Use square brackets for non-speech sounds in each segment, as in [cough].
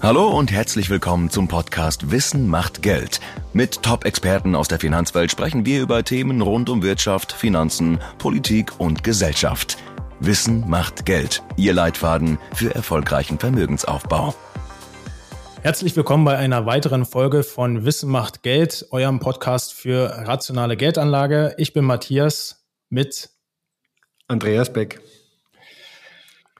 Hallo und herzlich willkommen zum Podcast Wissen macht Geld. Mit Top-Experten aus der Finanzwelt sprechen wir über Themen rund um Wirtschaft, Finanzen, Politik und Gesellschaft. Wissen macht Geld. Ihr Leitfaden für erfolgreichen Vermögensaufbau. Herzlich willkommen bei einer weiteren Folge von Wissen macht Geld, eurem Podcast für rationale Geldanlage. Ich bin Matthias mit Andreas Beck.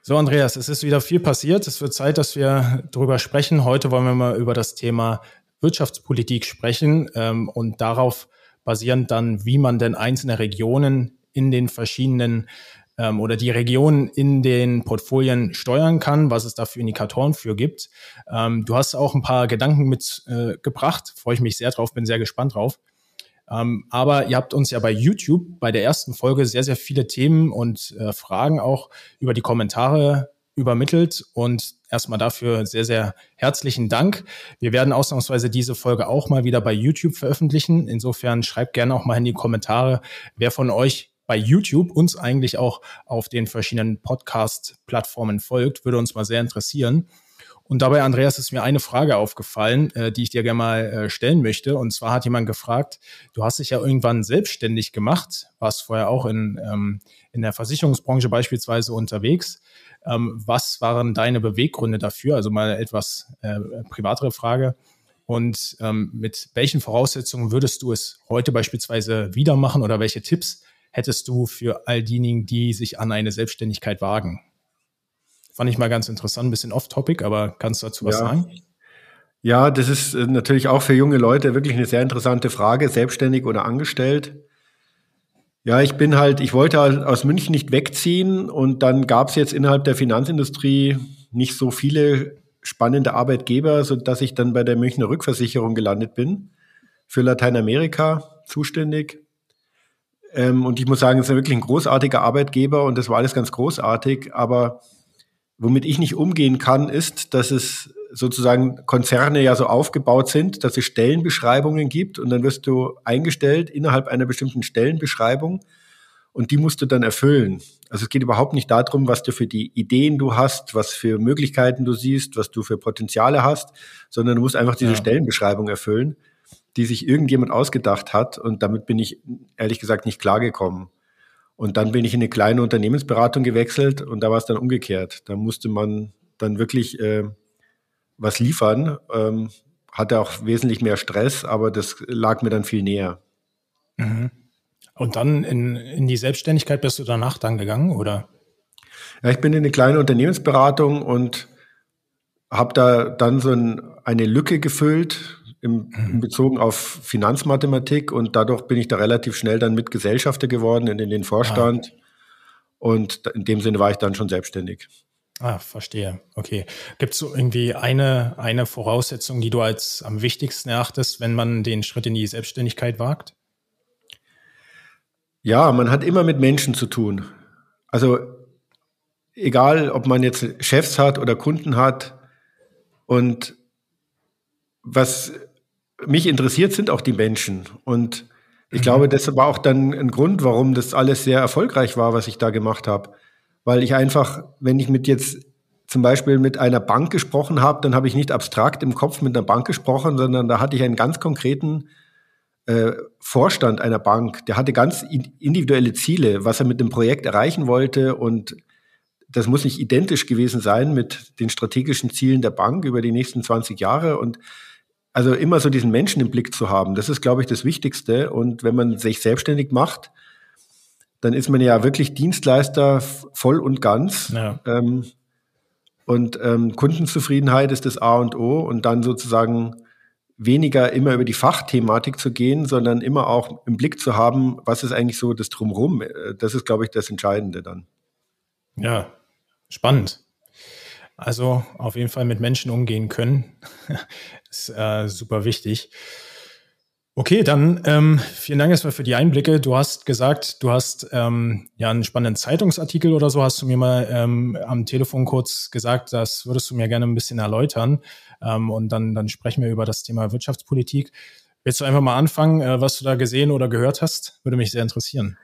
So, Andreas, es ist wieder viel passiert. Es wird Zeit, dass wir darüber sprechen. Heute wollen wir mal über das Thema Wirtschaftspolitik sprechen ähm, und darauf basierend dann, wie man denn einzelne Regionen in den verschiedenen ähm, oder die Regionen in den Portfolien steuern kann, was es da für Indikatoren für gibt. Ähm, du hast auch ein paar Gedanken mitgebracht, äh, freue ich mich sehr drauf, bin sehr gespannt drauf. Ähm, aber ihr habt uns ja bei YouTube bei der ersten Folge sehr, sehr viele Themen und äh, Fragen auch über die Kommentare übermittelt und erstmal dafür sehr, sehr herzlichen Dank. Wir werden ausnahmsweise diese Folge auch mal wieder bei YouTube veröffentlichen. Insofern schreibt gerne auch mal in die Kommentare, wer von euch bei YouTube uns eigentlich auch auf den verschiedenen Podcast-Plattformen folgt. Würde uns mal sehr interessieren. Und dabei, Andreas, ist mir eine Frage aufgefallen, äh, die ich dir gerne mal äh, stellen möchte. Und zwar hat jemand gefragt, du hast dich ja irgendwann selbstständig gemacht, warst vorher auch in, ähm, in der Versicherungsbranche beispielsweise unterwegs. Ähm, was waren deine Beweggründe dafür? Also mal etwas äh, privatere Frage. Und ähm, mit welchen Voraussetzungen würdest du es heute beispielsweise wieder machen oder welche Tipps hättest du für all diejenigen, die sich an eine Selbstständigkeit wagen? Fand ich mal ganz interessant, ein bisschen off-topic, aber kannst du dazu was ja. sagen? Ja, das ist äh, natürlich auch für junge Leute wirklich eine sehr interessante Frage, selbstständig oder angestellt. Ja, ich bin halt, ich wollte halt aus München nicht wegziehen und dann gab es jetzt innerhalb der Finanzindustrie nicht so viele spannende Arbeitgeber, so dass ich dann bei der Münchner Rückversicherung gelandet bin, für Lateinamerika zuständig. Ähm, und ich muss sagen, es ist wirklich ein großartiger Arbeitgeber und das war alles ganz großartig, aber Womit ich nicht umgehen kann, ist, dass es sozusagen Konzerne ja so aufgebaut sind, dass es Stellenbeschreibungen gibt und dann wirst du eingestellt innerhalb einer bestimmten Stellenbeschreibung und die musst du dann erfüllen. Also es geht überhaupt nicht darum, was du für die Ideen du hast, was für Möglichkeiten du siehst, was du für Potenziale hast, sondern du musst einfach diese ja. Stellenbeschreibung erfüllen, die sich irgendjemand ausgedacht hat und damit bin ich ehrlich gesagt nicht klargekommen. Und dann bin ich in eine kleine Unternehmensberatung gewechselt und da war es dann umgekehrt. Da musste man dann wirklich äh, was liefern, ähm, hatte auch wesentlich mehr Stress, aber das lag mir dann viel näher. Mhm. Und dann in, in die Selbstständigkeit bist du danach dann gegangen, oder? Ja, ich bin in eine kleine Unternehmensberatung und habe da dann so ein, eine Lücke gefüllt im, in mhm. Bezogen auf Finanzmathematik und dadurch bin ich da relativ schnell dann mit Gesellschafter geworden in, in den Vorstand. Ah. Und in dem Sinne war ich dann schon selbstständig. Ah, verstehe. Okay. Gibt es so irgendwie eine, eine Voraussetzung, die du als am wichtigsten erachtest, wenn man den Schritt in die Selbstständigkeit wagt? Ja, man hat immer mit Menschen zu tun. Also egal, ob man jetzt Chefs hat oder Kunden hat. Und was mich interessiert, sind auch die Menschen. Und ich mhm. glaube, das war auch dann ein Grund, warum das alles sehr erfolgreich war, was ich da gemacht habe. Weil ich einfach, wenn ich mit jetzt zum Beispiel mit einer Bank gesprochen habe, dann habe ich nicht abstrakt im Kopf mit einer Bank gesprochen, sondern da hatte ich einen ganz konkreten äh, Vorstand einer Bank. Der hatte ganz individuelle Ziele, was er mit dem Projekt erreichen wollte und das muss nicht identisch gewesen sein mit den strategischen Zielen der Bank über die nächsten 20 Jahre und also immer so diesen Menschen im Blick zu haben, das ist, glaube ich, das Wichtigste. Und wenn man sich selbstständig macht, dann ist man ja wirklich Dienstleister voll und ganz. Ja. Ähm, und ähm, Kundenzufriedenheit ist das A und O. Und dann sozusagen weniger immer über die Fachthematik zu gehen, sondern immer auch im Blick zu haben, was ist eigentlich so das Drumherum. Äh, das ist, glaube ich, das Entscheidende dann. Ja, spannend. Also auf jeden Fall mit Menschen umgehen können. [laughs] ist äh, super wichtig. Okay, dann ähm, vielen Dank erstmal für die Einblicke. Du hast gesagt, du hast ähm, ja einen spannenden Zeitungsartikel oder so, hast du mir mal ähm, am Telefon kurz gesagt, das würdest du mir gerne ein bisschen erläutern. Ähm, und dann, dann sprechen wir über das Thema Wirtschaftspolitik. Willst du einfach mal anfangen, äh, was du da gesehen oder gehört hast? Würde mich sehr interessieren.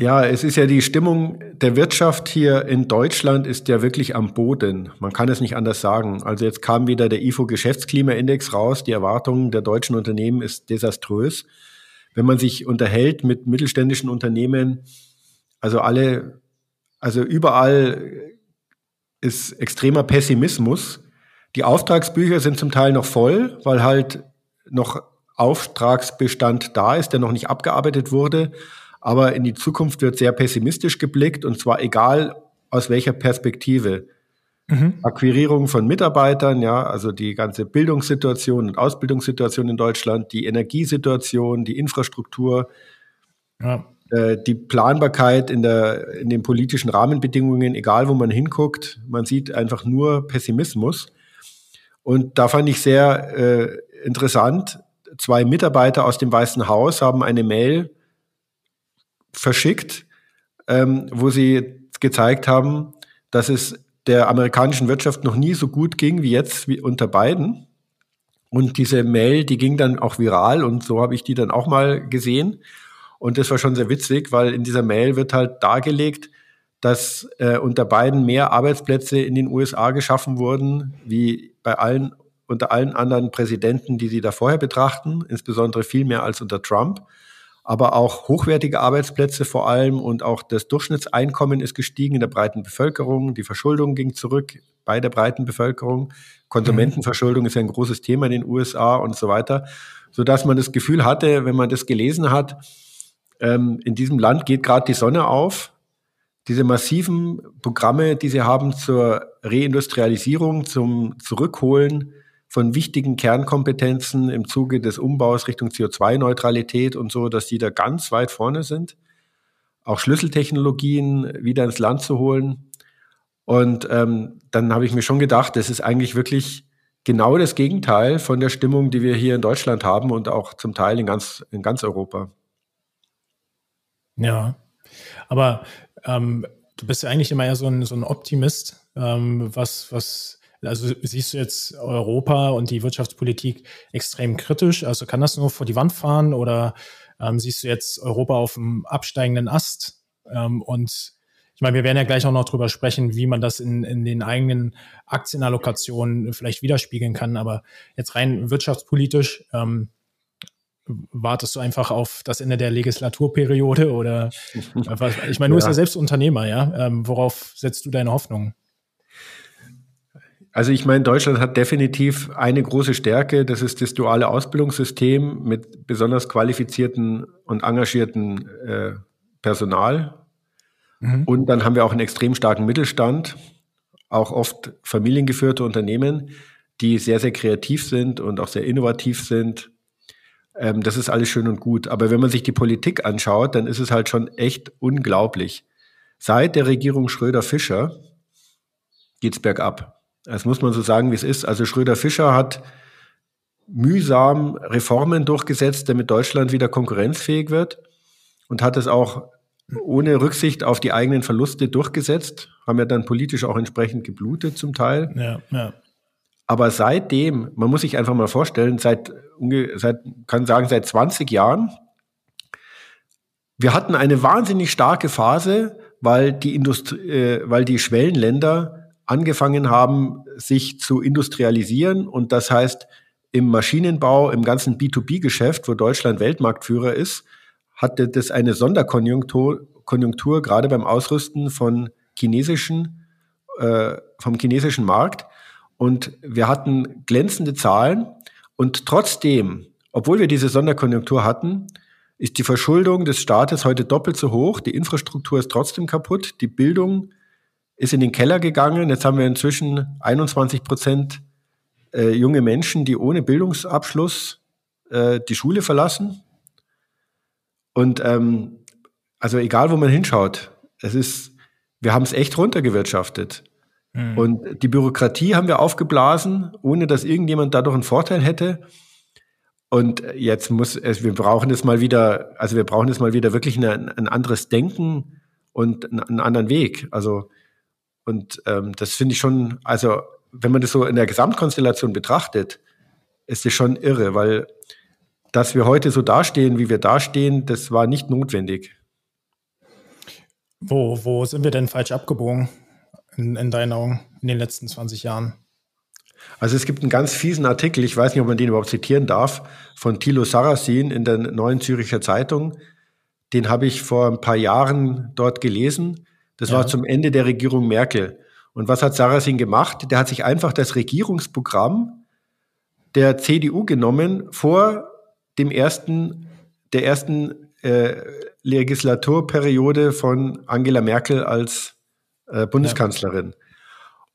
Ja, es ist ja die Stimmung der Wirtschaft hier in Deutschland ist ja wirklich am Boden. Man kann es nicht anders sagen. Also jetzt kam wieder der IFO Geschäftsklimaindex raus. Die Erwartungen der deutschen Unternehmen ist desaströs. Wenn man sich unterhält mit mittelständischen Unternehmen, also alle, also überall ist extremer Pessimismus. Die Auftragsbücher sind zum Teil noch voll, weil halt noch Auftragsbestand da ist, der noch nicht abgearbeitet wurde. Aber in die Zukunft wird sehr pessimistisch geblickt und zwar egal aus welcher Perspektive. Mhm. Akquirierung von Mitarbeitern, ja, also die ganze Bildungssituation und Ausbildungssituation in Deutschland, die Energiesituation, die Infrastruktur, ja. äh, die Planbarkeit in, der, in den politischen Rahmenbedingungen, egal wo man hinguckt, man sieht einfach nur Pessimismus. Und da fand ich sehr äh, interessant, zwei Mitarbeiter aus dem Weißen Haus haben eine Mail verschickt, ähm, wo sie gezeigt haben, dass es der amerikanischen Wirtschaft noch nie so gut ging wie jetzt wie unter Biden. Und diese Mail, die ging dann auch viral und so habe ich die dann auch mal gesehen. Und das war schon sehr witzig, weil in dieser Mail wird halt dargelegt, dass äh, unter Biden mehr Arbeitsplätze in den USA geschaffen wurden, wie bei allen, unter allen anderen Präsidenten, die sie da vorher betrachten, insbesondere viel mehr als unter Trump aber auch hochwertige Arbeitsplätze vor allem und auch das Durchschnittseinkommen ist gestiegen in der breiten Bevölkerung. Die Verschuldung ging zurück bei der breiten Bevölkerung. Konsumentenverschuldung ist ja ein großes Thema in den USA und so weiter, so dass man das Gefühl hatte, wenn man das gelesen hat, ähm, in diesem Land geht gerade die Sonne auf. Diese massiven Programme, die sie haben zur Reindustrialisierung, zum Zurückholen von wichtigen Kernkompetenzen im Zuge des Umbaus Richtung CO2-Neutralität und so, dass die da ganz weit vorne sind. Auch Schlüsseltechnologien wieder ins Land zu holen. Und ähm, dann habe ich mir schon gedacht, das ist eigentlich wirklich genau das Gegenteil von der Stimmung, die wir hier in Deutschland haben und auch zum Teil in ganz, in ganz Europa. Ja, aber ähm, du bist ja eigentlich immer eher so ein, so ein Optimist, ähm, was, was also siehst du jetzt Europa und die Wirtschaftspolitik extrem kritisch? Also kann das nur vor die Wand fahren oder ähm, siehst du jetzt Europa auf dem absteigenden Ast? Ähm, und ich meine, wir werden ja gleich auch noch drüber sprechen, wie man das in, in den eigenen Aktienallokationen vielleicht widerspiegeln kann. Aber jetzt rein wirtschaftspolitisch, ähm, wartest du einfach auf das Ende der Legislaturperiode oder [laughs] ich meine, du ja. bist ja selbst Unternehmer, ja. Ähm, worauf setzt du deine Hoffnung? Also ich meine, Deutschland hat definitiv eine große Stärke, das ist das duale Ausbildungssystem mit besonders qualifizierten und engagierten äh, Personal. Mhm. Und dann haben wir auch einen extrem starken Mittelstand, auch oft familiengeführte Unternehmen, die sehr, sehr kreativ sind und auch sehr innovativ sind. Ähm, das ist alles schön und gut. Aber wenn man sich die Politik anschaut, dann ist es halt schon echt unglaublich. Seit der Regierung Schröder-Fischer geht's bergab. Das muss man so sagen, wie es ist. Also Schröder-Fischer hat mühsam Reformen durchgesetzt, damit Deutschland wieder konkurrenzfähig wird und hat es auch ohne Rücksicht auf die eigenen Verluste durchgesetzt, haben ja dann politisch auch entsprechend geblutet zum Teil. Ja, ja. Aber seitdem, man muss sich einfach mal vorstellen, seit, seit kann sagen, seit 20 Jahren, wir hatten eine wahnsinnig starke Phase, weil die Industrie, äh, weil die Schwellenländer angefangen haben, sich zu industrialisieren. Und das heißt, im Maschinenbau, im ganzen B2B-Geschäft, wo Deutschland Weltmarktführer ist, hatte das eine Sonderkonjunktur, Konjunktur, gerade beim Ausrüsten von chinesischen, äh, vom chinesischen Markt. Und wir hatten glänzende Zahlen. Und trotzdem, obwohl wir diese Sonderkonjunktur hatten, ist die Verschuldung des Staates heute doppelt so hoch. Die Infrastruktur ist trotzdem kaputt. Die Bildung ist in den Keller gegangen. Jetzt haben wir inzwischen 21 Prozent äh, junge Menschen, die ohne Bildungsabschluss äh, die Schule verlassen. Und ähm, also egal, wo man hinschaut, es ist, wir haben es echt runtergewirtschaftet. Mhm. Und die Bürokratie haben wir aufgeblasen, ohne dass irgendjemand dadurch einen Vorteil hätte. Und jetzt muss es, wir brauchen es mal wieder, also wir brauchen es mal wieder wirklich eine, ein anderes Denken und einen anderen Weg. Also und ähm, das finde ich schon, also wenn man das so in der Gesamtkonstellation betrachtet, ist es schon irre, weil dass wir heute so dastehen, wie wir dastehen, das war nicht notwendig. Wo, wo sind wir denn falsch abgebogen in, in deinen Augen in den letzten 20 Jahren? Also es gibt einen ganz fiesen Artikel, ich weiß nicht, ob man den überhaupt zitieren darf, von Thilo Sarrazin in der Neuen Züricher Zeitung. Den habe ich vor ein paar Jahren dort gelesen. Das ja. war zum Ende der Regierung Merkel. Und was hat Sarrazin gemacht? Der hat sich einfach das Regierungsprogramm der CDU genommen vor dem ersten, der ersten äh, Legislaturperiode von Angela Merkel als äh, Bundeskanzlerin. Ja.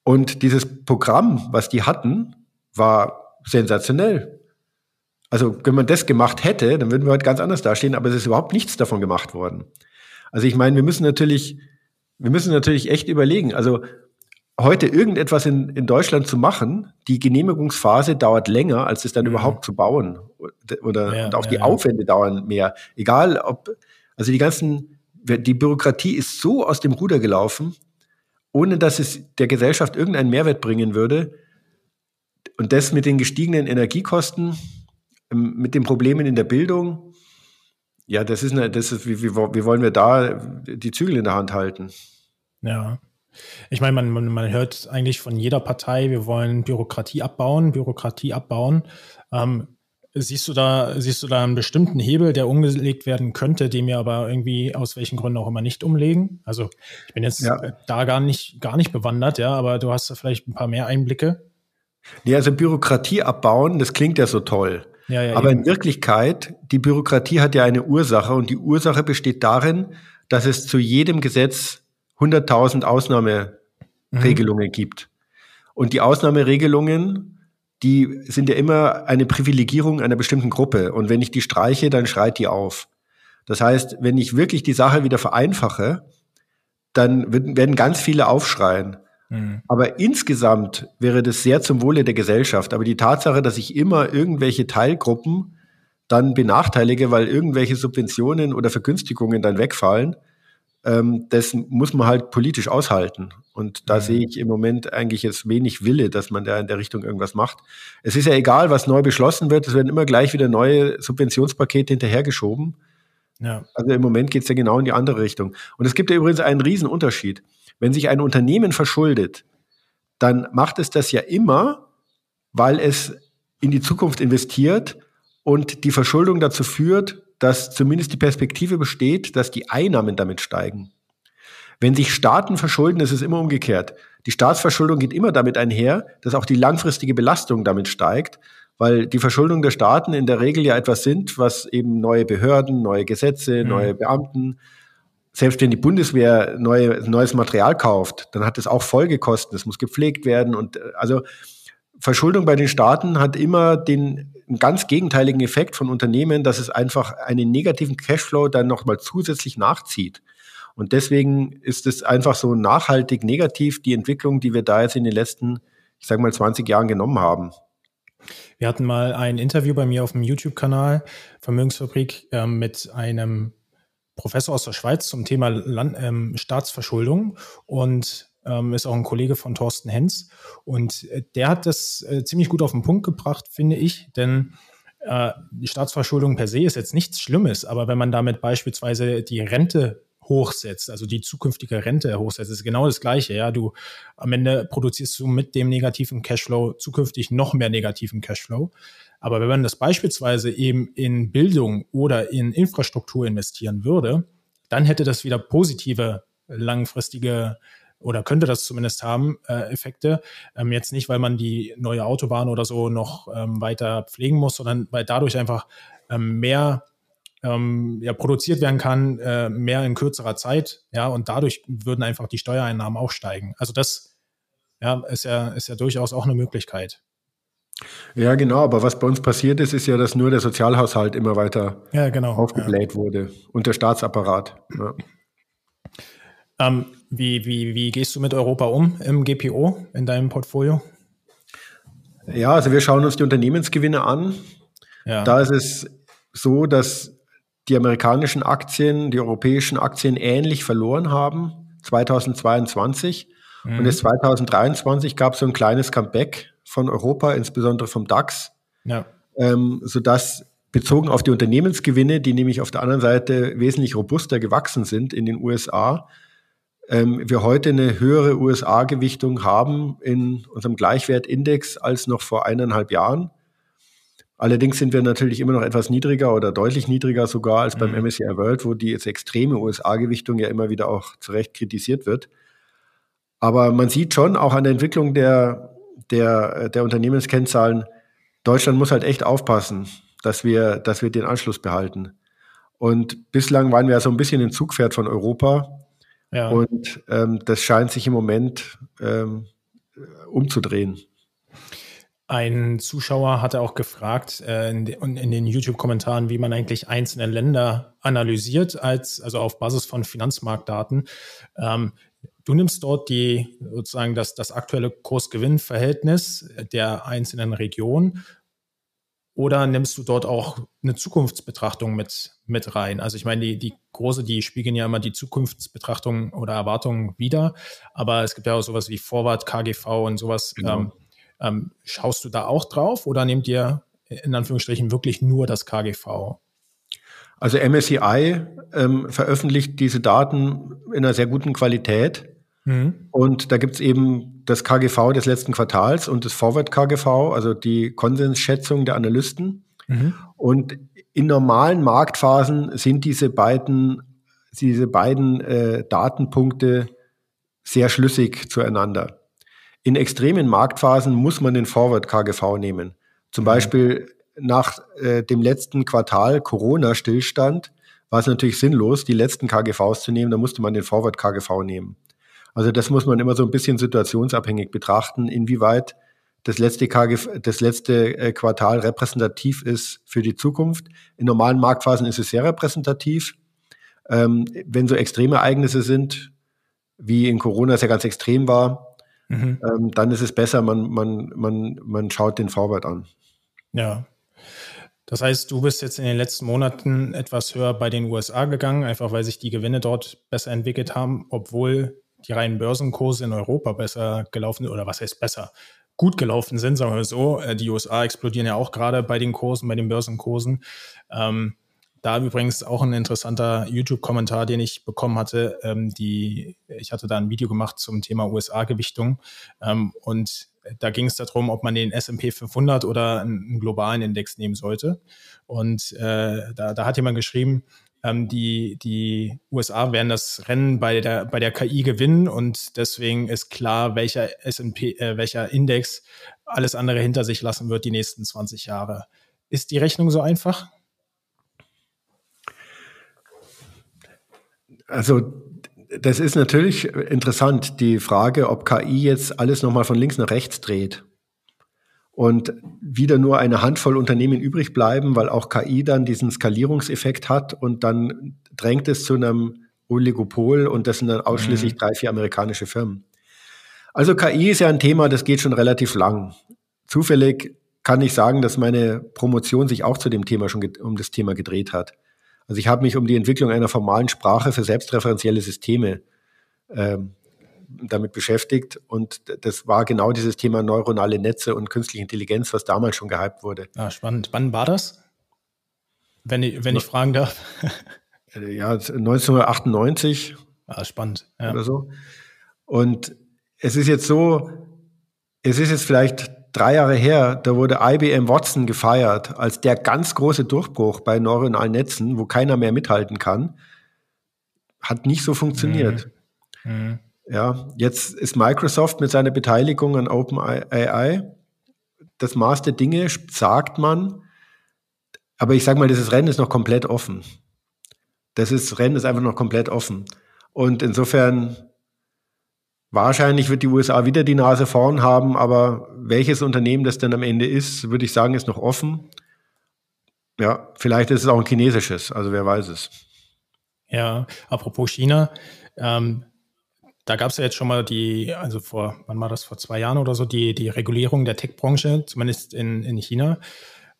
Und dieses Programm, was die hatten, war sensationell. Also, wenn man das gemacht hätte, dann würden wir heute ganz anders dastehen, aber es ist überhaupt nichts davon gemacht worden. Also, ich meine, wir müssen natürlich, wir müssen natürlich echt überlegen. Also, heute irgendetwas in, in Deutschland zu machen, die Genehmigungsphase dauert länger, als es dann mhm. überhaupt zu bauen. Oder ja, und auch ja, die Aufwände dauern mehr. Egal ob, also die ganzen, die Bürokratie ist so aus dem Ruder gelaufen, ohne dass es der Gesellschaft irgendeinen Mehrwert bringen würde. Und das mit den gestiegenen Energiekosten, ähm, mit den Problemen in der Bildung, ja, das ist, eine, das ist wie, wie, wie wollen wir da die Zügel in der Hand halten? Ja. Ich meine, man, man, man hört eigentlich von jeder Partei, wir wollen Bürokratie abbauen, Bürokratie abbauen. Ähm, siehst du da, siehst du da einen bestimmten Hebel, der umgelegt werden könnte, den wir aber irgendwie aus welchen Gründen auch immer nicht umlegen? Also ich bin jetzt ja. da gar nicht, gar nicht bewandert, ja, aber du hast da vielleicht ein paar mehr Einblicke. Nee, also Bürokratie abbauen, das klingt ja so toll. Ja, ja, aber eben. in Wirklichkeit, die Bürokratie hat ja eine Ursache und die Ursache besteht darin, dass es zu jedem Gesetz 100.000 Ausnahmeregelungen mhm. gibt. Und die Ausnahmeregelungen, die sind ja immer eine Privilegierung einer bestimmten Gruppe. Und wenn ich die streiche, dann schreit die auf. Das heißt, wenn ich wirklich die Sache wieder vereinfache, dann werden ganz viele aufschreien. Mhm. Aber insgesamt wäre das sehr zum Wohle der Gesellschaft. Aber die Tatsache, dass ich immer irgendwelche Teilgruppen dann benachteilige, weil irgendwelche Subventionen oder Vergünstigungen dann wegfallen, ähm, das muss man halt politisch aushalten. Und da mhm. sehe ich im Moment eigentlich jetzt wenig Wille, dass man da in der Richtung irgendwas macht. Es ist ja egal, was neu beschlossen wird, es werden immer gleich wieder neue Subventionspakete hinterhergeschoben. Ja. Also im Moment geht es ja genau in die andere Richtung. Und es gibt ja übrigens einen riesen Unterschied. Wenn sich ein Unternehmen verschuldet, dann macht es das ja immer, weil es in die Zukunft investiert und die Verschuldung dazu führt, dass zumindest die Perspektive besteht, dass die Einnahmen damit steigen. Wenn sich Staaten verschulden, ist es immer umgekehrt. Die Staatsverschuldung geht immer damit einher, dass auch die langfristige Belastung damit steigt, weil die Verschuldung der Staaten in der Regel ja etwas sind, was eben neue Behörden, neue Gesetze, mhm. neue Beamten, selbst wenn die Bundeswehr neue, neues Material kauft, dann hat es auch Folgekosten. Es muss gepflegt werden und also Verschuldung bei den Staaten hat immer den ganz gegenteiligen Effekt von Unternehmen, dass es einfach einen negativen Cashflow dann nochmal zusätzlich nachzieht. Und deswegen ist es einfach so nachhaltig negativ, die Entwicklung, die wir da jetzt in den letzten, ich sage mal, 20 Jahren genommen haben. Wir hatten mal ein Interview bei mir auf dem YouTube-Kanal Vermögensfabrik äh, mit einem Professor aus der Schweiz zum Thema Land, ähm, Staatsverschuldung. Und ähm, ist auch ein Kollege von Thorsten Hens. Und äh, der hat das äh, ziemlich gut auf den Punkt gebracht, finde ich, denn äh, die Staatsverschuldung per se ist jetzt nichts Schlimmes, aber wenn man damit beispielsweise die Rente hochsetzt, also die zukünftige Rente hochsetzt, ist genau das Gleiche. Ja, du am Ende produzierst du mit dem negativen Cashflow zukünftig noch mehr negativen Cashflow. Aber wenn man das beispielsweise eben in Bildung oder in Infrastruktur investieren würde, dann hätte das wieder positive langfristige oder könnte das zumindest haben, äh, Effekte. Ähm, jetzt nicht, weil man die neue Autobahn oder so noch ähm, weiter pflegen muss, sondern weil dadurch einfach ähm, mehr ähm, ja, produziert werden kann, äh, mehr in kürzerer Zeit, ja, und dadurch würden einfach die Steuereinnahmen auch steigen. Also das ja, ist ja, ist ja durchaus auch eine Möglichkeit. Ja, genau, aber was bei uns passiert ist, ist ja, dass nur der Sozialhaushalt immer weiter ja, genau, aufgebläht ja. wurde und der Staatsapparat. Ja. Ähm, wie, wie, wie gehst du mit Europa um im GPO in deinem Portfolio? Ja, also wir schauen uns die Unternehmensgewinne an. Da ist es so, dass die amerikanischen Aktien, die europäischen Aktien ähnlich verloren haben 2022. Mhm. Und jetzt 2023 gab es so ein kleines Comeback von Europa, insbesondere vom DAX, ja. ähm, sodass bezogen auf die Unternehmensgewinne, die nämlich auf der anderen Seite wesentlich robuster gewachsen sind in den USA, ähm, wir heute eine höhere USA-Gewichtung haben in unserem Gleichwertindex als noch vor eineinhalb Jahren. Allerdings sind wir natürlich immer noch etwas niedriger oder deutlich niedriger sogar als beim MSCI mhm. World, wo die jetzt extreme USA-Gewichtung ja immer wieder auch zu Recht kritisiert wird. Aber man sieht schon auch an der Entwicklung der, der, der Unternehmenskennzahlen, Deutschland muss halt echt aufpassen, dass wir, dass wir den Anschluss behalten. Und bislang waren wir ja so ein bisschen ein Zugpferd von Europa. Ja. Und ähm, das scheint sich im Moment ähm, umzudrehen. Ein Zuschauer hatte auch gefragt äh, in, de, in, den YouTube-Kommentaren, wie man eigentlich einzelne Länder analysiert, als, also auf Basis von Finanzmarktdaten. Ähm, du nimmst dort die sozusagen das, das aktuelle Kurs-Gewinn-Verhältnis der einzelnen Regionen oder nimmst du dort auch eine Zukunftsbetrachtung mit, mit rein? Also ich meine, die, die große, die spiegeln ja immer die Zukunftsbetrachtung oder Erwartungen wieder, aber es gibt ja auch sowas wie Vorwart, KGV und sowas. Genau. Ähm, ähm, schaust du da auch drauf oder nehmt ihr in Anführungsstrichen wirklich nur das KGV? Also MSCI ähm, veröffentlicht diese Daten in einer sehr guten Qualität. Mhm. Und da gibt es eben das KGV des letzten Quartals und das Forward KGV, also die Konsensschätzung der Analysten. Mhm. Und in normalen Marktphasen sind diese beiden, diese beiden äh, Datenpunkte sehr schlüssig zueinander. In extremen Marktphasen muss man den Forward KGV nehmen. Zum mhm. Beispiel nach äh, dem letzten Quartal Corona-Stillstand war es natürlich sinnlos, die letzten KGVs zu nehmen. Da musste man den Forward KGV nehmen. Also das muss man immer so ein bisschen situationsabhängig betrachten, inwieweit das letzte, KGV, das letzte äh, Quartal repräsentativ ist für die Zukunft. In normalen Marktphasen ist es sehr repräsentativ. Ähm, wenn so extreme Ereignisse sind, wie in Corona es ja ganz extrem war, mhm. ähm, dann ist es besser, man, man, man, man schaut den Forward an. Ja. Das heißt, du bist jetzt in den letzten Monaten etwas höher bei den USA gegangen, einfach weil sich die Gewinne dort besser entwickelt haben, obwohl die reinen Börsenkurse in Europa besser gelaufen sind, oder was heißt besser? Gut gelaufen sind, sagen wir so. Äh, die USA explodieren ja auch gerade bei den Kursen, bei den Börsenkursen. Ähm, da übrigens auch ein interessanter YouTube-Kommentar, den ich bekommen hatte. Ähm, die, ich hatte da ein Video gemacht zum Thema USA-Gewichtung ähm, und da ging es darum, ob man den S&P 500 oder einen globalen Index nehmen sollte. Und äh, da, da hat jemand geschrieben, ähm, die, die USA werden das Rennen bei der, bei der KI gewinnen und deswegen ist klar, welcher S&P, äh, welcher Index alles andere hinter sich lassen wird die nächsten 20 Jahre. Ist die Rechnung so einfach? Also das ist natürlich interessant, die Frage, ob KI jetzt alles nochmal von links nach rechts dreht und wieder nur eine Handvoll Unternehmen übrig bleiben, weil auch KI dann diesen Skalierungseffekt hat und dann drängt es zu einem Oligopol und das sind dann ausschließlich mhm. drei, vier amerikanische Firmen. Also KI ist ja ein Thema, das geht schon relativ lang. Zufällig kann ich sagen, dass meine Promotion sich auch zu dem Thema schon um das Thema gedreht hat. Also ich habe mich um die Entwicklung einer formalen Sprache für selbstreferenzielle Systeme ähm, damit beschäftigt und das war genau dieses Thema neuronale Netze und künstliche Intelligenz, was damals schon gehypt wurde. Ah, spannend. Wann war das? Wenn ich, wenn ich fragen darf. ja, 1998. Ah, spannend. Ja. Oder so. Und es ist jetzt so, es ist jetzt vielleicht drei Jahre her, da wurde IBM Watson gefeiert als der ganz große Durchbruch bei neuronalen Netzen, wo keiner mehr mithalten kann. Hat nicht so funktioniert. Mhm. Mhm. Ja, jetzt ist Microsoft mit seiner Beteiligung an OpenAI das Maß der Dinge, sagt man. Aber ich sage mal, dieses Rennen ist noch komplett offen. Das ist, Rennen ist einfach noch komplett offen. Und insofern Wahrscheinlich wird die USA wieder die Nase vorn haben, aber welches Unternehmen das dann am Ende ist, würde ich sagen, ist noch offen. Ja, vielleicht ist es auch ein chinesisches, also wer weiß es. Ja, apropos China, ähm, da gab es ja jetzt schon mal die, also vor, wann war das, vor zwei Jahren oder so, die, die Regulierung der Tech-Branche, zumindest in, in China.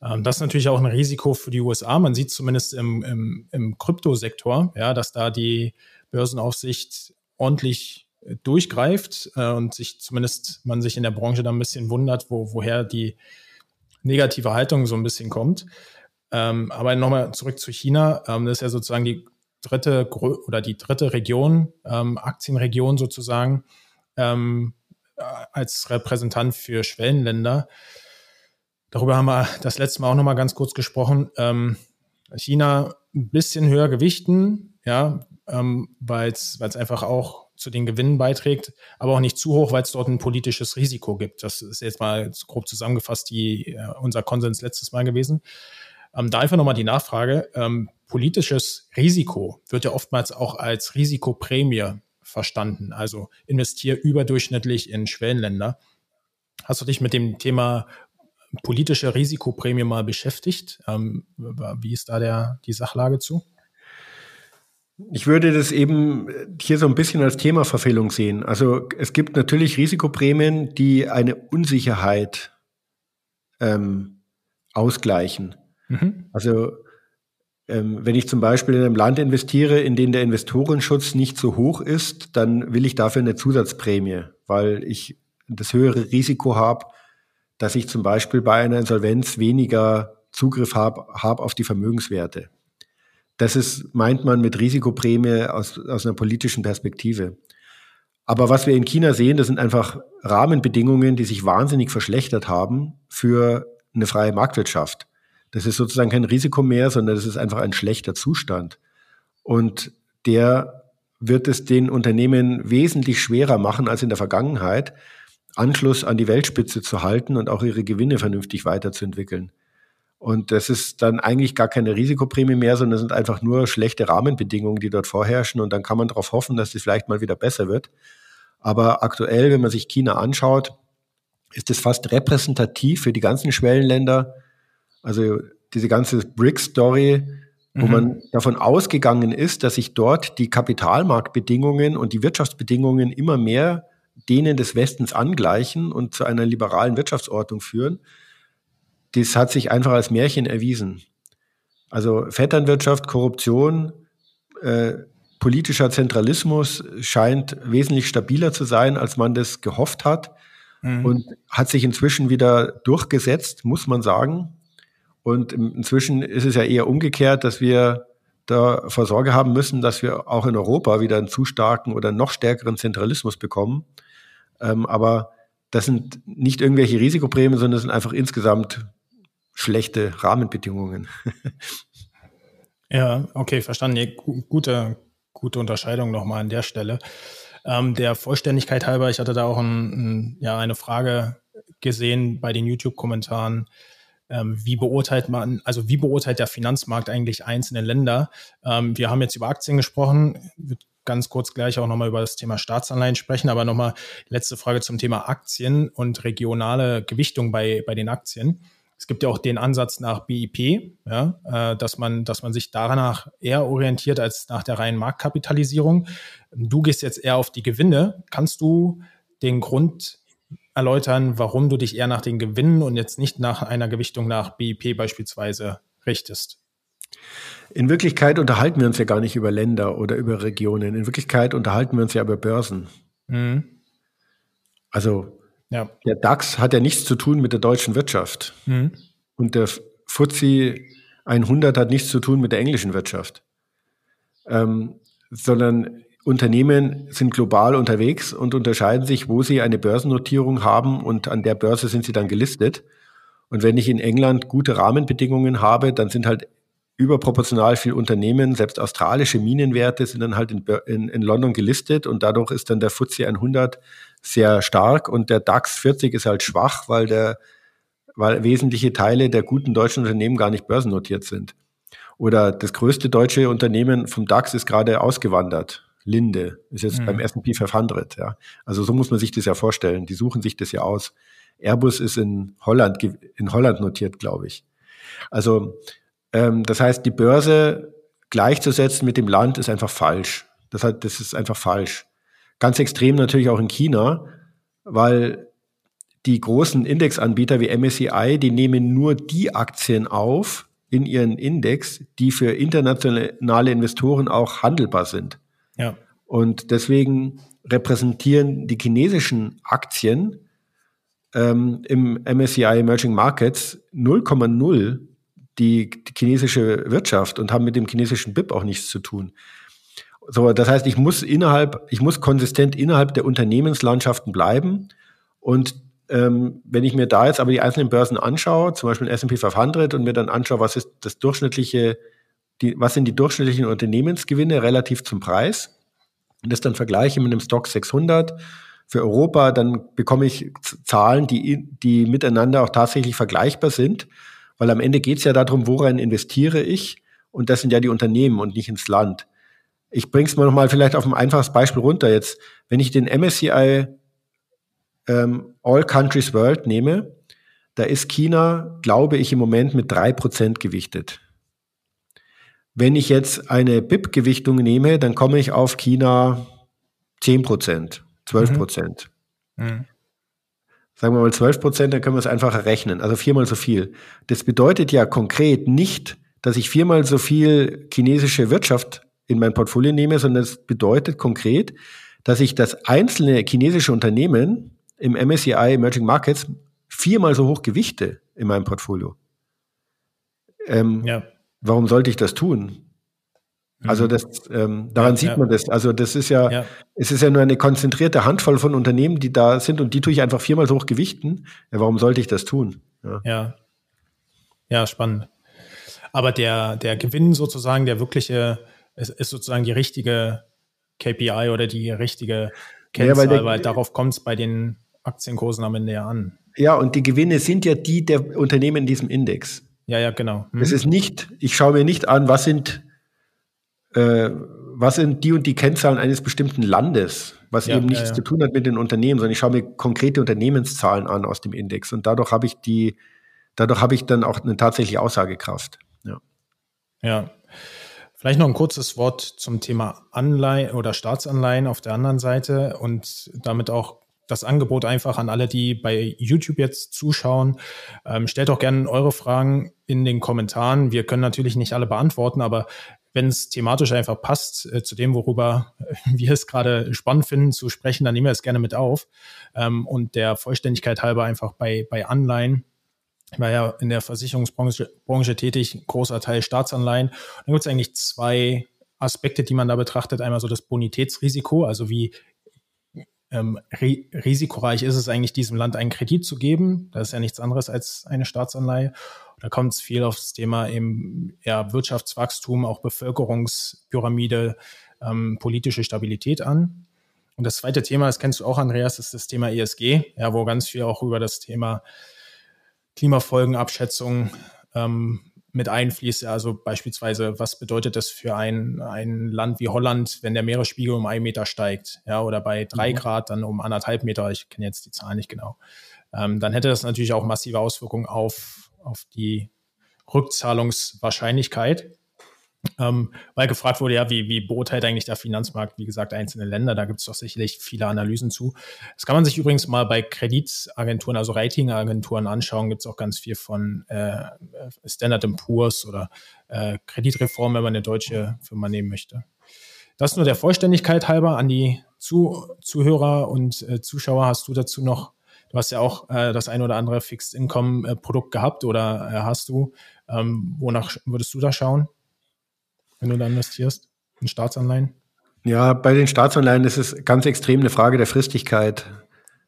Ähm, das ist natürlich auch ein Risiko für die USA. Man sieht zumindest im, im, im Kryptosektor, ja, dass da die Börsenaufsicht ordentlich durchgreift äh, und sich zumindest man sich in der Branche da ein bisschen wundert, wo, woher die negative Haltung so ein bisschen kommt. Ähm, aber nochmal zurück zu China. Ähm, das ist ja sozusagen die dritte oder die dritte Region, ähm, Aktienregion sozusagen, ähm, äh, als Repräsentant für Schwellenländer. Darüber haben wir das letzte Mal auch nochmal ganz kurz gesprochen. Ähm, China ein bisschen höher gewichten, ja, ähm, weil es einfach auch zu den Gewinnen beiträgt, aber auch nicht zu hoch, weil es dort ein politisches Risiko gibt. Das ist jetzt mal grob zusammengefasst die, äh, unser Konsens letztes Mal gewesen. Ähm, da einfach nochmal die Nachfrage. Ähm, politisches Risiko wird ja oftmals auch als Risikoprämie verstanden. Also investiere überdurchschnittlich in Schwellenländer. Hast du dich mit dem Thema politische Risikoprämie mal beschäftigt? Ähm, wie ist da der, die Sachlage zu? Ich würde das eben hier so ein bisschen als Themaverfehlung sehen. Also es gibt natürlich Risikoprämien, die eine Unsicherheit ähm, ausgleichen. Mhm. Also ähm, wenn ich zum Beispiel in einem Land investiere, in dem der Investorenschutz nicht so hoch ist, dann will ich dafür eine Zusatzprämie, weil ich das höhere Risiko habe, dass ich zum Beispiel bei einer Insolvenz weniger Zugriff habe hab auf die Vermögenswerte. Das ist, meint man mit Risikoprämie aus, aus einer politischen Perspektive. Aber was wir in China sehen, das sind einfach Rahmenbedingungen, die sich wahnsinnig verschlechtert haben für eine freie Marktwirtschaft. Das ist sozusagen kein Risiko mehr, sondern das ist einfach ein schlechter Zustand. Und der wird es den Unternehmen wesentlich schwerer machen als in der Vergangenheit, Anschluss an die Weltspitze zu halten und auch ihre Gewinne vernünftig weiterzuentwickeln. Und das ist dann eigentlich gar keine Risikoprämie mehr, sondern es sind einfach nur schlechte Rahmenbedingungen, die dort vorherrschen. Und dann kann man darauf hoffen, dass es vielleicht mal wieder besser wird. Aber aktuell, wenn man sich China anschaut, ist es fast repräsentativ für die ganzen Schwellenländer. Also diese ganze BRICS-Story, wo mhm. man davon ausgegangen ist, dass sich dort die Kapitalmarktbedingungen und die Wirtschaftsbedingungen immer mehr denen des Westens angleichen und zu einer liberalen Wirtschaftsordnung führen das hat sich einfach als Märchen erwiesen. Also Vetternwirtschaft, Korruption, äh, politischer Zentralismus scheint wesentlich stabiler zu sein, als man das gehofft hat mhm. und hat sich inzwischen wieder durchgesetzt, muss man sagen. Und inzwischen ist es ja eher umgekehrt, dass wir da Sorge haben müssen, dass wir auch in Europa wieder einen zu starken oder noch stärkeren Zentralismus bekommen. Ähm, aber das sind nicht irgendwelche Risikoprämien, sondern das sind einfach insgesamt schlechte Rahmenbedingungen. ja, okay, verstanden. Nee, gute, gute Unterscheidung nochmal an der Stelle. Ähm, der Vollständigkeit halber, ich hatte da auch ein, ein, ja, eine Frage gesehen bei den YouTube-Kommentaren. Ähm, wie beurteilt man, also wie beurteilt der Finanzmarkt eigentlich einzelne Länder? Ähm, wir haben jetzt über Aktien gesprochen, wird ganz kurz gleich auch nochmal über das Thema Staatsanleihen sprechen, aber nochmal letzte Frage zum Thema Aktien und regionale Gewichtung bei, bei den Aktien. Es gibt ja auch den Ansatz nach BIP, ja, äh, dass, man, dass man sich danach eher orientiert als nach der reinen Marktkapitalisierung. Du gehst jetzt eher auf die Gewinne. Kannst du den Grund erläutern, warum du dich eher nach den Gewinnen und jetzt nicht nach einer Gewichtung nach BIP beispielsweise richtest? In Wirklichkeit unterhalten wir uns ja gar nicht über Länder oder über Regionen. In Wirklichkeit unterhalten wir uns ja über Börsen. Mhm. Also ja. Der DAX hat ja nichts zu tun mit der deutschen Wirtschaft. Mhm. Und der FTSE 100 hat nichts zu tun mit der englischen Wirtschaft. Ähm, sondern Unternehmen sind global unterwegs und unterscheiden sich, wo sie eine Börsennotierung haben und an der Börse sind sie dann gelistet. Und wenn ich in England gute Rahmenbedingungen habe, dann sind halt überproportional viele Unternehmen, selbst australische Minenwerte sind dann halt in, in, in London gelistet und dadurch ist dann der FTSE 100 sehr stark und der DAX 40 ist halt schwach, weil der, weil wesentliche Teile der guten deutschen Unternehmen gar nicht börsennotiert sind. Oder das größte deutsche Unternehmen vom DAX ist gerade ausgewandert. Linde ist jetzt mhm. beim S&P 500, ja. Also so muss man sich das ja vorstellen. Die suchen sich das ja aus. Airbus ist in Holland, in Holland notiert, glaube ich. Also, ähm, das heißt, die Börse gleichzusetzen mit dem Land ist einfach falsch. Das, hat, das ist einfach falsch. Ganz extrem natürlich auch in China, weil die großen Indexanbieter wie MSCI, die nehmen nur die Aktien auf in ihren Index, die für internationale Investoren auch handelbar sind. Ja. Und deswegen repräsentieren die chinesischen Aktien ähm, im MSCI Emerging Markets 0,0 die, die chinesische Wirtschaft und haben mit dem chinesischen BIP auch nichts zu tun. So, das heißt, ich muss innerhalb, ich muss konsistent innerhalb der Unternehmenslandschaften bleiben. Und ähm, wenn ich mir da jetzt aber die einzelnen Börsen anschaue, zum Beispiel S&P 500 und mir dann anschaue, was ist das durchschnittliche, die, was sind die durchschnittlichen Unternehmensgewinne relativ zum Preis, und das dann vergleiche mit einem Stock 600 für Europa, dann bekomme ich Zahlen, die, die miteinander auch tatsächlich vergleichbar sind, weil am Ende geht es ja darum, woran investiere ich und das sind ja die Unternehmen und nicht ins Land. Ich bringe es mal nochmal vielleicht auf ein einfaches Beispiel runter jetzt. Wenn ich den MSCI ähm, All Countries World nehme, da ist China, glaube ich, im Moment mit drei Prozent gewichtet. Wenn ich jetzt eine BIP-Gewichtung nehme, dann komme ich auf China 10 Prozent, 12 Prozent. Mhm. Mhm. Sagen wir mal 12 Prozent, dann können wir es einfacher rechnen. Also viermal so viel. Das bedeutet ja konkret nicht, dass ich viermal so viel chinesische Wirtschaft in mein Portfolio nehme, sondern es bedeutet konkret, dass ich das einzelne chinesische Unternehmen im MSCI Emerging Markets viermal so hoch gewichte in meinem Portfolio. Ähm, ja warum sollte ich das tun? Also mhm. das, ähm, daran ja, sieht ja. man das. Also das ist ja, ja, es ist ja nur eine konzentrierte Handvoll von Unternehmen, die da sind und die tue ich einfach viermal so hoch gewichten. Ja, warum sollte ich das tun? Ja. ja, ja spannend. Aber der, der Gewinn sozusagen, der wirkliche, ist, ist sozusagen die richtige KPI oder die richtige Kennzahl, weil, der, weil darauf kommt es bei den Aktienkursen am Ende ja an. Ja, und die Gewinne sind ja die der Unternehmen in diesem Index. Ja, ja, genau. Mhm. Es ist nicht, ich schaue mir nicht an, was sind, äh, was sind die und die Kennzahlen eines bestimmten Landes, was ja, eben nichts ja, ja. zu tun hat mit den Unternehmen, sondern ich schaue mir konkrete Unternehmenszahlen an aus dem Index und dadurch habe ich die, dadurch habe ich dann auch eine tatsächliche Aussagekraft. Ja. Ja. Vielleicht noch ein kurzes Wort zum Thema Anleihen oder Staatsanleihen auf der anderen Seite und damit auch das Angebot einfach an alle, die bei YouTube jetzt zuschauen. Ähm, stellt auch gerne eure Fragen in den Kommentaren. Wir können natürlich nicht alle beantworten, aber wenn es thematisch einfach passt äh, zu dem, worüber [laughs] wir es gerade spannend finden zu sprechen, dann nehmen wir es gerne mit auf. Ähm, und der Vollständigkeit halber einfach bei, bei Anleihen. Ich war ja in der Versicherungsbranche Branche tätig, großer Teil Staatsanleihen. Dann gibt es eigentlich zwei Aspekte, die man da betrachtet. Einmal so das Bonitätsrisiko, also wie ähm, risikoreich ist es eigentlich, diesem Land einen Kredit zu geben. Das ist ja nichts anderes als eine Staatsanleihe. Da kommt es viel aufs Thema eben ja, Wirtschaftswachstum, auch Bevölkerungspyramide, ähm, politische Stabilität an. Und das zweite Thema, das kennst du auch, Andreas, ist das Thema ESG, ja, wo ganz viel auch über das Thema Klimafolgenabschätzung ähm, mit einfließt. Also beispielsweise, was bedeutet das für ein, ein Land wie Holland, wenn der Meeresspiegel um einen Meter steigt, ja, oder bei drei mhm. Grad dann um anderthalb Meter, ich kenne jetzt die Zahlen nicht genau, ähm, dann hätte das natürlich auch massive Auswirkungen auf, auf die Rückzahlungswahrscheinlichkeit. Ähm, weil gefragt wurde, ja, wie, wie beurteilt eigentlich der Finanzmarkt, wie gesagt, einzelne Länder, da gibt es doch sicherlich viele Analysen zu. Das kann man sich übrigens mal bei Kreditagenturen, also Ratingagenturen anschauen, gibt es auch ganz viel von äh, Standard Poor's oder äh, Kreditreform, wenn man eine deutsche Firma nehmen möchte. Das nur der Vollständigkeit halber an die Zu Zuhörer und äh, Zuschauer. Hast du dazu noch, du hast ja auch äh, das ein oder andere Fixed Income äh, Produkt gehabt oder äh, hast du? Ähm, wonach würdest du da schauen? Wenn du da investierst in Staatsanleihen? Ja, bei den Staatsanleihen ist es ganz extrem eine Frage der Fristigkeit.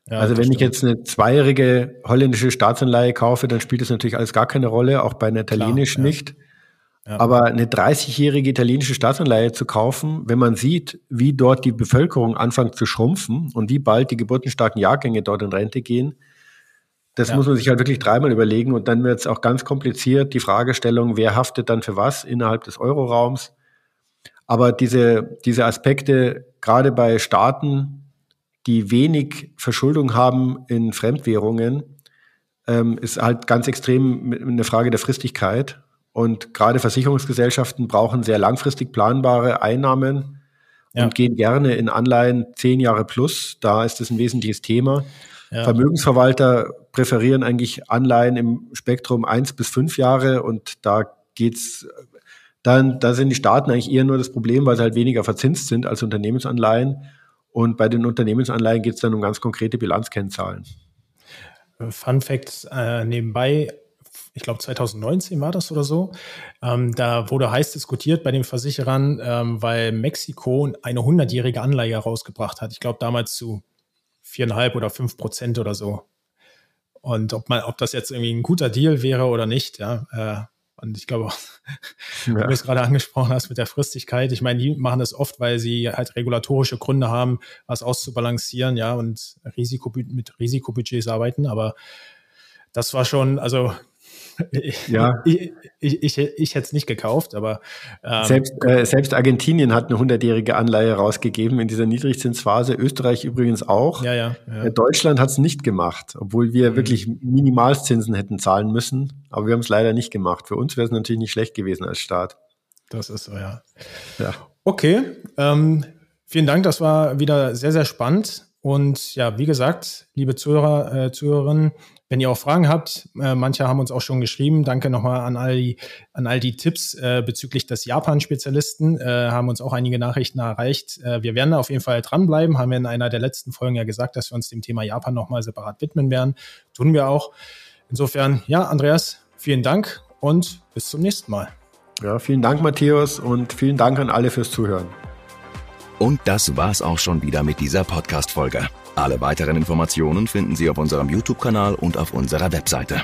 Ja, also wenn stimmt. ich jetzt eine zweijährige holländische Staatsanleihe kaufe, dann spielt das natürlich alles gar keine Rolle, auch bei einer italienischen ja. nicht. Ja. Aber eine 30-jährige italienische Staatsanleihe zu kaufen, wenn man sieht, wie dort die Bevölkerung anfängt zu schrumpfen und wie bald die geburtenstarken Jahrgänge dort in Rente gehen, das ja. muss man sich halt wirklich dreimal überlegen und dann wird es auch ganz kompliziert, die Fragestellung, wer haftet dann für was innerhalb des Euroraums. Aber diese, diese Aspekte, gerade bei Staaten, die wenig Verschuldung haben in Fremdwährungen, ähm, ist halt ganz extrem eine Frage der Fristigkeit. Und gerade Versicherungsgesellschaften brauchen sehr langfristig planbare Einnahmen ja. und gehen gerne in Anleihen zehn Jahre plus. Da ist das ein wesentliches Thema. Ja. Vermögensverwalter präferieren eigentlich Anleihen im Spektrum eins bis fünf Jahre und da geht's dann, da sind die Staaten eigentlich eher nur das Problem, weil sie halt weniger verzinst sind als Unternehmensanleihen. Und bei den Unternehmensanleihen geht es dann um ganz konkrete Bilanzkennzahlen. Fun Fact äh, nebenbei, ich glaube 2019 war das oder so. Ähm, da wurde heiß diskutiert bei den Versicherern, ähm, weil Mexiko eine 100-jährige Anleihe rausgebracht hat. Ich glaube damals zu viereinhalb oder fünf Prozent oder so. Und ob man, ob das jetzt irgendwie ein guter Deal wäre oder nicht, ja. Äh, und ich glaube, [laughs] ja. du es gerade angesprochen hast mit der Fristigkeit. Ich meine, die machen das oft, weil sie halt regulatorische Gründe haben, was auszubalancieren, ja, und Risiko, mit Risikobudgets arbeiten. Aber das war schon, also [laughs] ja. ich, ich, ich, ich hätte es nicht gekauft, aber ähm, selbst, äh, selbst Argentinien hat eine hundertjährige Anleihe rausgegeben in dieser Niedrigzinsphase, Österreich übrigens auch. Ja, ja, ja. Äh, Deutschland hat es nicht gemacht, obwohl wir mhm. wirklich Minimalzinsen hätten zahlen müssen, aber wir haben es leider nicht gemacht. Für uns wäre es natürlich nicht schlecht gewesen als Staat. Das ist so, ja. ja. Okay, ähm, vielen Dank, das war wieder sehr, sehr spannend. Und ja, wie gesagt, liebe Zuhörer, äh, Zuhörerinnen, wenn ihr auch Fragen habt, äh, manche haben uns auch schon geschrieben. Danke nochmal an all die, an all die Tipps äh, bezüglich des Japan-Spezialisten. Äh, haben uns auch einige Nachrichten erreicht. Äh, wir werden auf jeden Fall dranbleiben. Haben wir in einer der letzten Folgen ja gesagt, dass wir uns dem Thema Japan nochmal separat widmen werden. Tun wir auch. Insofern, ja, Andreas, vielen Dank und bis zum nächsten Mal. Ja, vielen Dank, Matthäus, und vielen Dank an alle fürs Zuhören. Und das war's auch schon wieder mit dieser Podcast-Folge. Alle weiteren Informationen finden Sie auf unserem YouTube-Kanal und auf unserer Webseite.